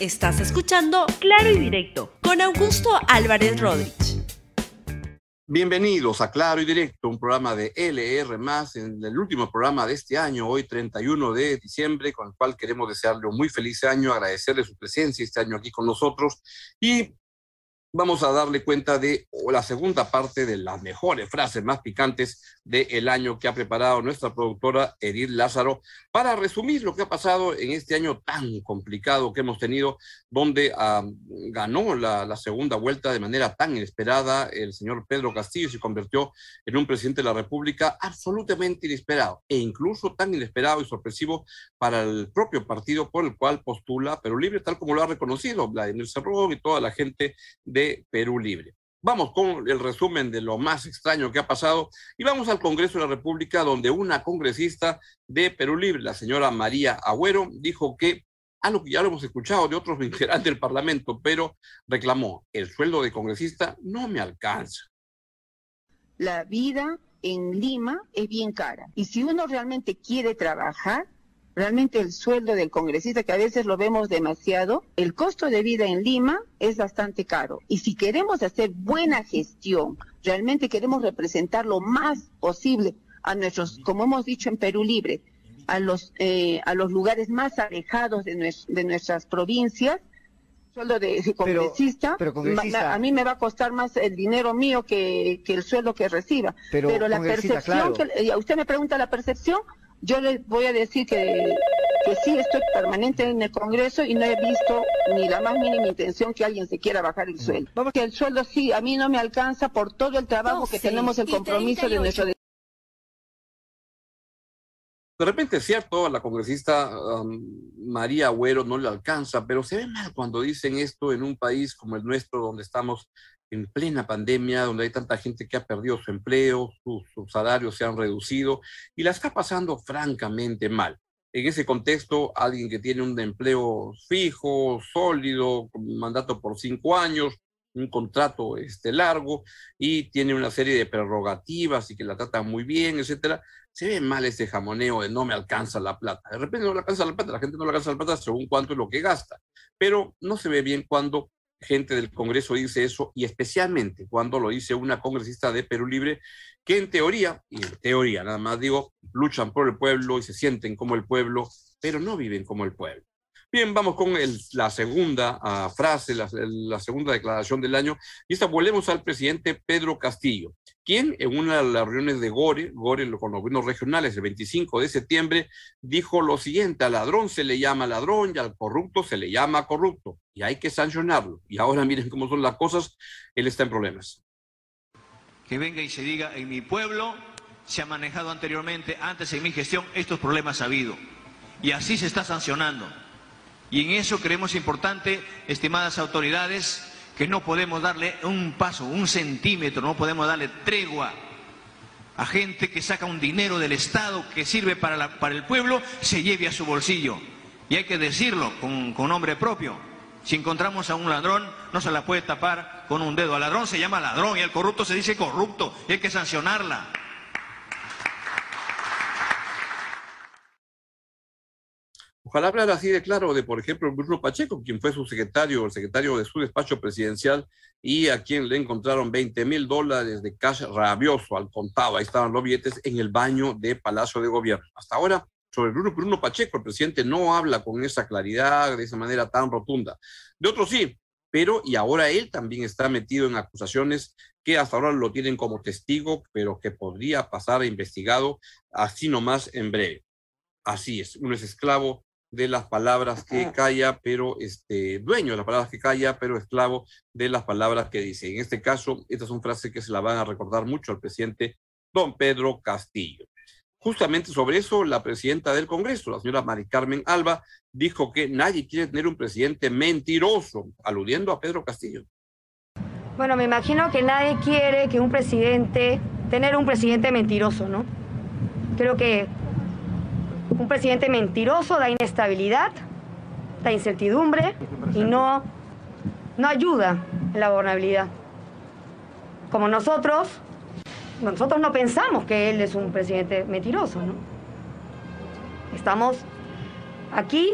Estás escuchando Claro y Directo con Augusto Álvarez Rodríguez. Bienvenidos a Claro y Directo, un programa de LR en el último programa de este año, hoy 31 de diciembre, con el cual queremos desearle un muy feliz año, agradecerle su presencia este año aquí con nosotros y vamos a darle cuenta de la segunda parte de las mejores frases más picantes del año que ha preparado nuestra productora Edith Lázaro para resumir lo que ha pasado en este año tan complicado que hemos tenido, donde ah, ganó la, la, segunda vuelta de manera tan inesperada el señor Pedro Castillo y se convirtió en un presidente de la República absolutamente inesperado e incluso tan inesperado y sorpresivo para el propio partido por el cual postula Perú Libre, tal como lo ha reconocido Vladimir Cerrón y toda la gente de Perú Libre. Vamos con el resumen de lo más extraño que ha pasado y vamos al Congreso de la República donde una congresista de Perú Libre, la señora María Agüero, dijo que algo que ya lo hemos escuchado de otros integrantes del Parlamento, pero reclamó, el sueldo de congresista no me alcanza. La vida en Lima es bien cara y si uno realmente quiere trabajar, Realmente el sueldo del congresista, que a veces lo vemos demasiado, el costo de vida en Lima es bastante caro. Y si queremos hacer buena gestión, realmente queremos representar lo más posible a nuestros, como hemos dicho en Perú Libre, a los, eh, a los lugares más alejados de, de nuestras provincias, sueldo de, congresista, a mí me va a costar más el dinero mío que, el sueldo que reciba. Pero, la percepción, que, usted me pregunta la percepción, yo les voy a decir que, que sí estoy permanente en el Congreso y no he visto ni la más mínima intención que alguien se quiera bajar el sueldo. Porque el sueldo sí, a mí no me alcanza por todo el trabajo que tenemos, el compromiso de nuestro... De repente es cierto, a la congresista María Agüero no le alcanza, pero se ve mal cuando dicen esto en un país como el nuestro, donde estamos en plena pandemia, donde hay tanta gente que ha perdido su empleo, sus, salarios se han reducido y la está pasando francamente mal. En ese contexto, alguien que tiene un empleo fijo, sólido, con mandato por cinco años, un contrato este, largo y tiene una serie de prerrogativas y que la tratan muy bien, etcétera, se ve mal ese jamoneo de no me alcanza la plata. De repente no le alcanza la plata, la gente no le alcanza la plata según cuánto es lo que gasta, pero no se ve bien cuando gente del Congreso dice eso y especialmente cuando lo dice una congresista de Perú Libre que en teoría, y en teoría nada más digo, luchan por el pueblo y se sienten como el pueblo, pero no viven como el pueblo. Bien, vamos con la segunda ah, frase, la, segunda declaración del año. Y esta volvemos al presidente Pedro Castillo, quien en una de las reuniones de Gore, Gore con los gobiernos regionales el 25 de septiembre, dijo lo siguiente, al ladrón se le llama ladrón y al corrupto se le llama corrupto. Y hay que sancionarlo. Y ahora miren cómo son las cosas, él está en problemas. Que venga y se diga, en mi pueblo se ha manejado anteriormente, antes en mi gestión, estos problemas ha habido. Y así se está sancionando. Y en eso creemos importante, estimadas autoridades, que no podemos darle un paso, un centímetro, no podemos darle tregua a gente que saca un dinero del Estado que sirve para, el pueblo, se lleve a su bolsillo. Y hay que decirlo con, con nombre propio. Si encontramos a un ladrón, no se la puede tapar con un dedo. Al ladrón se llama ladrón y al corrupto se dice corrupto. Y hay que sancionarla. Ojalá hablar así de claro de, por ejemplo, Bruno Pacheco, quien fue su secretario, el secretario de su despacho presidencial, y a quien le encontraron 20 mil dólares de cash rabioso al contado, ahí estaban los billetes, en el baño de Palacio de Gobierno. Hasta ahora, sobre Bruno, Pacheco, el presidente no habla con esa claridad, de esa manera tan rotunda. De otros sí, pero y ahora él también está metido en acusaciones que hasta ahora lo tienen como testigo, pero que podría pasar a investigado así nomás en breve. Así es, uno es esclavo de las palabras que calla, pero este, dueño de las palabras que calla, pero esclavo de las palabras que dice. En este caso, estas son frases que se la van a recordar mucho al presidente don Pedro Castillo. Justamente sobre eso, la presidenta del Congreso, la señora Mari Carmen Alba, dijo que nadie quiere tener un presidente mentiroso, aludiendo a Pedro Castillo. Bueno, me imagino que nadie quiere que un presidente, tener un presidente mentiroso, ¿no? Creo que un presidente mentiroso da inestabilidad, da incertidumbre y no, no ayuda en la gobernabilidad. Como nosotros, nosotros no pensamos que él es un presidente mentiroso, ¿no? Estamos aquí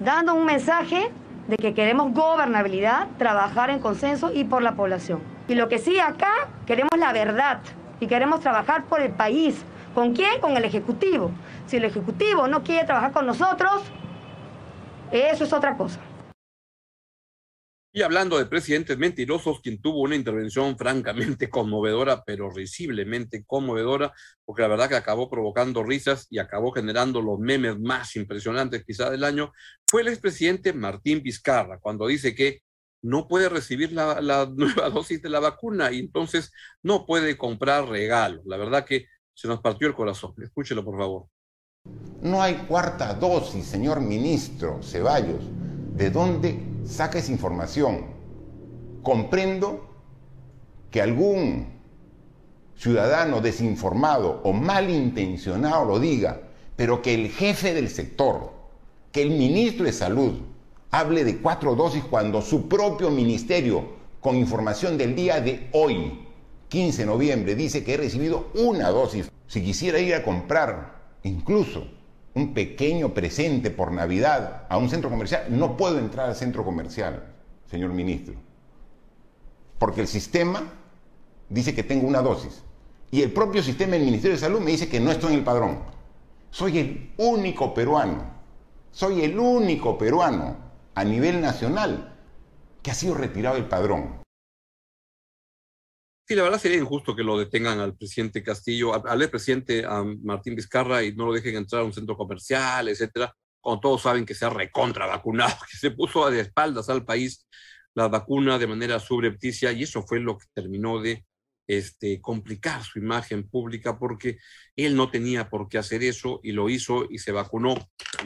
dando un mensaje de que queremos gobernabilidad, trabajar en consenso y por la población. Y lo que sí acá queremos la verdad y queremos trabajar por el país. ¿Con quién? Con el Ejecutivo. Si el Ejecutivo no quiere trabajar con nosotros, eso es otra cosa. Y hablando de presidentes mentirosos, quien tuvo una intervención francamente conmovedora, pero risiblemente conmovedora, porque la verdad que acabó provocando risas y acabó generando los memes más impresionantes quizá del año, fue el expresidente Martín Vizcarra, cuando dice que no puede recibir la, la nueva dosis de la vacuna y entonces no puede comprar regalos. La verdad que se nos partió el corazón. Escúchelo, por favor. No hay cuarta dosis, señor ministro Ceballos. ¿De dónde saca esa información. Comprendo que algún ciudadano desinformado o malintencionado lo diga, pero que el jefe del sector, que el ministro de Salud hable de cuatro dosis cuando su propio ministerio, con información del día de hoy, 15 de noviembre, dice que he recibido una dosis. Si quisiera ir a comprar incluso un pequeño presente por Navidad a un centro comercial, no puedo entrar al centro comercial, señor ministro, porque el sistema dice que tengo una dosis y el propio sistema del Ministerio de Salud me dice que no estoy en el padrón. Soy el único peruano, soy el único peruano a nivel nacional que ha sido retirado del padrón. Sí, la verdad sería injusto que lo detengan al presidente Castillo, al, presidente Martín Vizcarra y no lo dejen entrar a un centro comercial, etcétera, cuando todos saben que se ha recontra vacunado, que se puso de espaldas al país la vacuna de manera subrepticia y eso fue lo que terminó de este, complicar su imagen pública porque él no tenía por qué hacer eso y lo hizo y se vacunó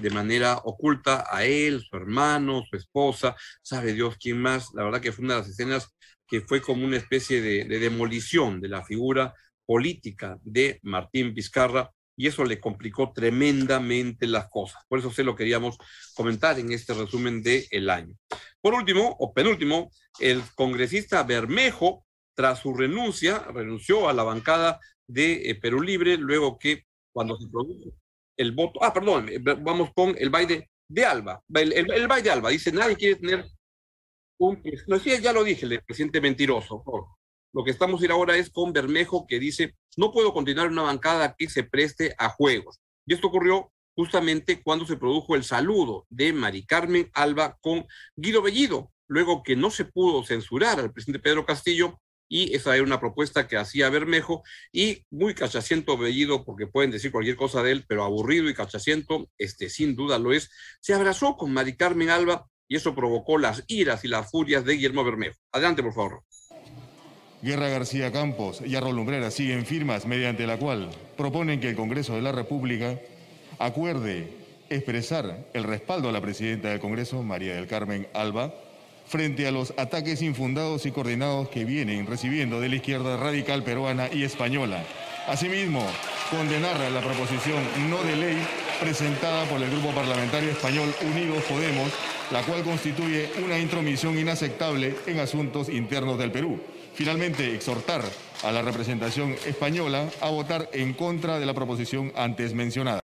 de manera oculta a él, su hermano, su esposa, sabe Dios quién más. La verdad que fue una de las escenas que fue como una especie de, demolición de la figura política de Martín Vizcarra y eso le complicó tremendamente las cosas. Por eso se lo queríamos comentar en este resumen del el año. Por último, o penúltimo, el congresista Bermejo, tras su renuncia, renunció a la bancada de eh, Perú Libre, luego que cuando se produjo el voto, ah, perdón, eh, vamos con el baile de Alba, el, el baile de Alba, dice, nadie quiere tener no, ya lo dije, el presidente mentiroso. Lo que estamos ir ahora es con Bermejo que dice, no puedo continuar una bancada que se preste a juegos. Y esto ocurrió justamente cuando se produjo el saludo de Mari Carmen Alba con Guido Bellido, luego que no se pudo censurar al presidente Pedro Castillo, y esa era una propuesta que hacía Bermejo, y muy cachaciento Bellido, porque pueden decir cualquier cosa de él, pero aburrido y cachaciento, este sin duda lo es, se abrazó con Mari Carmen Alba y eso provocó las iras y las furias de Guillermo Bermejo. Adelante, por favor. Guerra García Campos y Arro Lumbrera siguen firmas mediante la cual proponen que el Congreso de la República acuerde expresar el respaldo a la presidenta del Congreso, María del Carmen Alba, frente a los ataques infundados y coordinados que vienen recibiendo de la izquierda radical peruana y española. Asimismo, condenar la proposición no de ley presentada por el Grupo Parlamentario Español Unidos Podemos la cual constituye una intromisión inaceptable en asuntos internos del Perú. Finalmente, exhortar a la representación española a votar en contra de la proposición antes mencionada.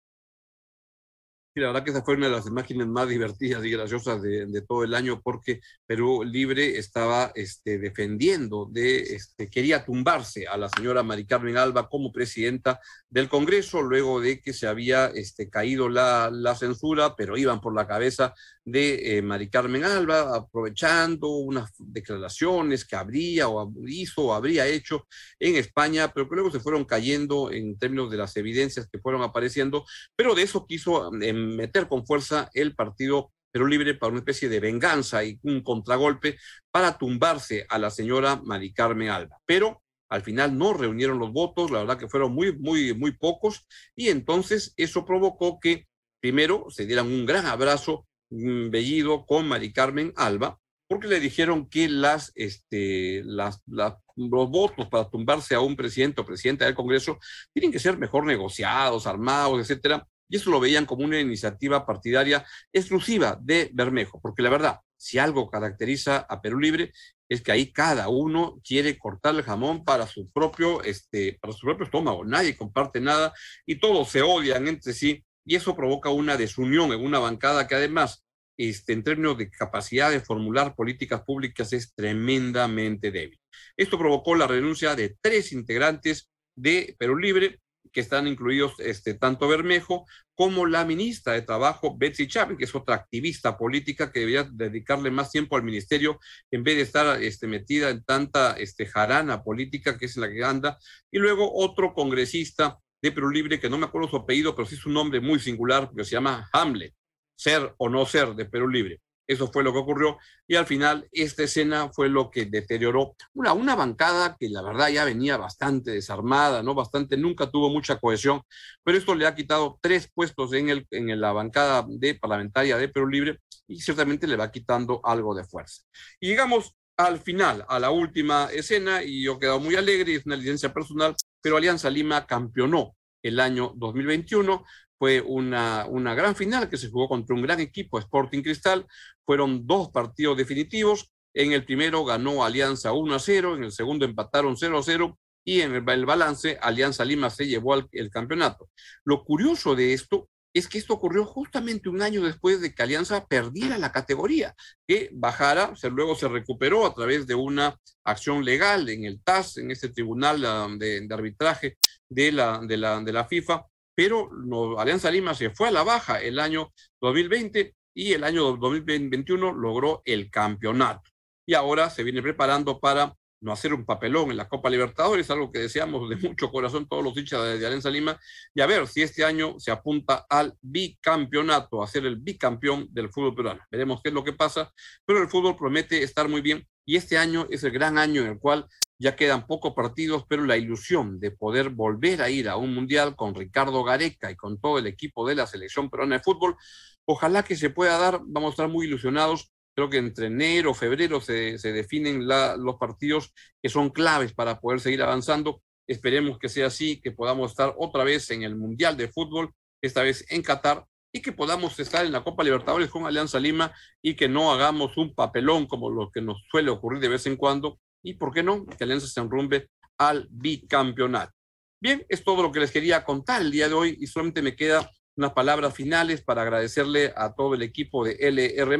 Y la verdad que esa fue una de las imágenes más divertidas y graciosas de, todo el año porque Perú Libre estaba este, defendiendo, de, este, quería tumbarse a la señora Mari Carmen Alba como presidenta del Congreso luego de que se había este, caído la, la censura, pero iban por la cabeza de eh, Mari Carmen Alba, aprovechando unas declaraciones que habría o hizo o habría hecho en España, pero que luego se fueron cayendo en términos de las evidencias que fueron apareciendo, pero de eso quiso eh, meter con fuerza el partido Perú Libre para una especie de venganza y un contragolpe para tumbarse a la señora Mari Carmen Alba. Pero al final no reunieron los votos, la verdad que fueron muy, muy, muy pocos, y entonces eso provocó que primero se dieran un gran abrazo Bellido con Mari Carmen Alba, porque le dijeron que las, este, las, los votos para tumbarse a un presidente o presidenta del Congreso tienen que ser mejor negociados, armados, etcétera. Y eso lo veían como una iniciativa partidaria exclusiva de Bermejo, porque la verdad, si algo caracteriza a Perú Libre es que ahí cada uno quiere cortar el jamón para su propio, este, para su propio estómago. Nadie comparte nada y todos se odian entre sí y eso provoca una desunión en una bancada que además este, en términos de capacidad de formular políticas públicas es tremendamente débil. Esto provocó la renuncia de tres integrantes de Perú Libre, que están incluidos este, tanto Bermejo como la ministra de Trabajo, Betsy Chávez, que es otra activista política que debería dedicarle más tiempo al ministerio en vez de estar este, metida en tanta este, jarana política que es la que anda. Y luego otro congresista de Perú Libre, que no me acuerdo su apellido, pero sí es un nombre muy singular, que se llama Hamlet, ser o no ser de Perú Libre. Eso fue lo que ocurrió y al final esta escena fue lo que deterioró una, una bancada que la verdad ya venía bastante desarmada, ¿no? Bastante, nunca tuvo mucha cohesión, pero esto le ha quitado tres puestos en, el, en la bancada de parlamentaria de Perú Libre y ciertamente le va quitando algo de fuerza. Y llegamos al final, a la última escena y yo he quedado muy alegre, es una licencia personal, pero Alianza Lima campeonó el año 2021 fue una, una gran final que se jugó contra un gran equipo, Sporting Cristal. Fueron dos partidos definitivos. En el primero ganó Alianza 1 a 0, en el segundo empataron 0 a 0 y en el, balance Alianza Lima se llevó el campeonato. Lo curioso de esto es que esto ocurrió justamente un año después de que Alianza perdiera la categoría, que bajara, luego se recuperó a través de una acción legal en el TAS, en este tribunal ah, de, arbitraje de la, de, la, de la FIFA, pero Alianza Lima se fue a la baja el año 2020 y el año 2021 logró el campeonato. Y ahora se viene preparando para no hacer un papelón en la Copa Libertadores, algo que deseamos de mucho corazón todos los hinchas de, Alianza Lima, y a ver si este año se apunta al bicampeonato, a ser el bicampeón del fútbol peruano. Veremos qué es lo que pasa, pero el fútbol promete estar muy bien y este año es el gran año en el cual ya quedan pocos partidos, pero la ilusión de poder volver a ir a un mundial con Ricardo Gareca y con todo el equipo de la selección peruana de fútbol, ojalá que se pueda dar, vamos a estar muy ilusionados. Creo que entre enero, febrero se, definen los partidos que son claves para poder seguir avanzando. Esperemos que sea así, que podamos estar otra vez en el Mundial de Fútbol, esta vez en Qatar, y que podamos estar en la Copa Libertadores con Alianza Lima y que no hagamos un papelón como lo que nos suele ocurrir de vez en cuando y, ¿por qué no?, que Alianza se enrumbe al bicampeonato. Bien, es todo lo que les quería contar el día de hoy y solamente me queda unas palabras finales para agradecerle a todo el equipo de LR,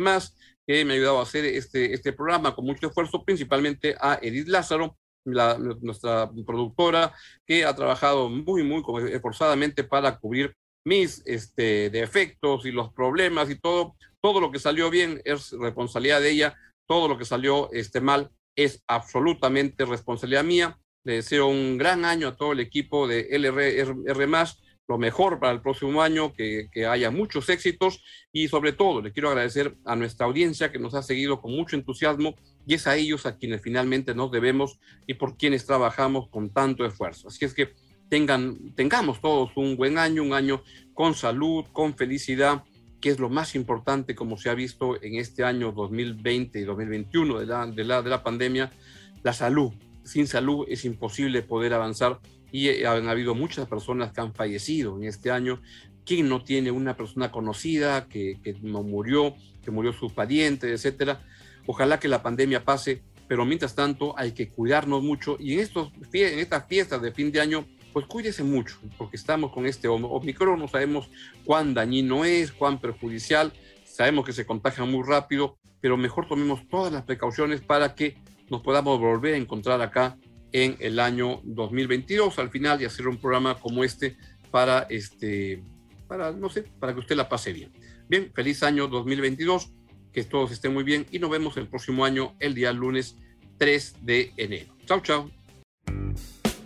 que me ha ayudado a hacer este, este programa con mucho esfuerzo, principalmente a Edith Lázaro, nuestra productora, que ha trabajado muy, muy esforzadamente para cubrir mis este, defectos y los problemas y todo. Todo lo que salió bien es responsabilidad de ella, todo lo que salió este, mal es absolutamente responsabilidad mía. Le deseo un gran año a todo el equipo de LRR lo mejor para el próximo año, que, que, haya muchos éxitos y sobre todo le quiero agradecer a nuestra audiencia que nos ha seguido con mucho entusiasmo y es a ellos a quienes finalmente nos debemos y por quienes trabajamos con tanto esfuerzo. Así es que tengan, tengamos todos un buen año, un año con salud, con felicidad que es lo más importante como se ha visto en este año 2020 y 2021 de la, de la, de la pandemia, la salud. Sin salud es imposible poder avanzar y eh, han habido muchas personas que han fallecido en este año. ¿Quién no tiene una persona conocida que, que murió, que murió su pariente, etcétera? Ojalá que la pandemia pase, pero mientras tanto hay que cuidarnos mucho y en, estos, en estas fiestas de fin de año pues cuídese mucho, porque estamos con este Omicron, no sabemos cuán dañino es, cuán perjudicial, sabemos que se contagia muy rápido, pero mejor tomemos todas las precauciones para que nos podamos volver a encontrar acá en el año 2022 al final y hacer un programa como este para este para no sé, para que usted la pase bien. Bien, feliz año 2022, que todos estén muy bien y nos vemos el próximo año el día lunes 3 de enero. Chao, chao.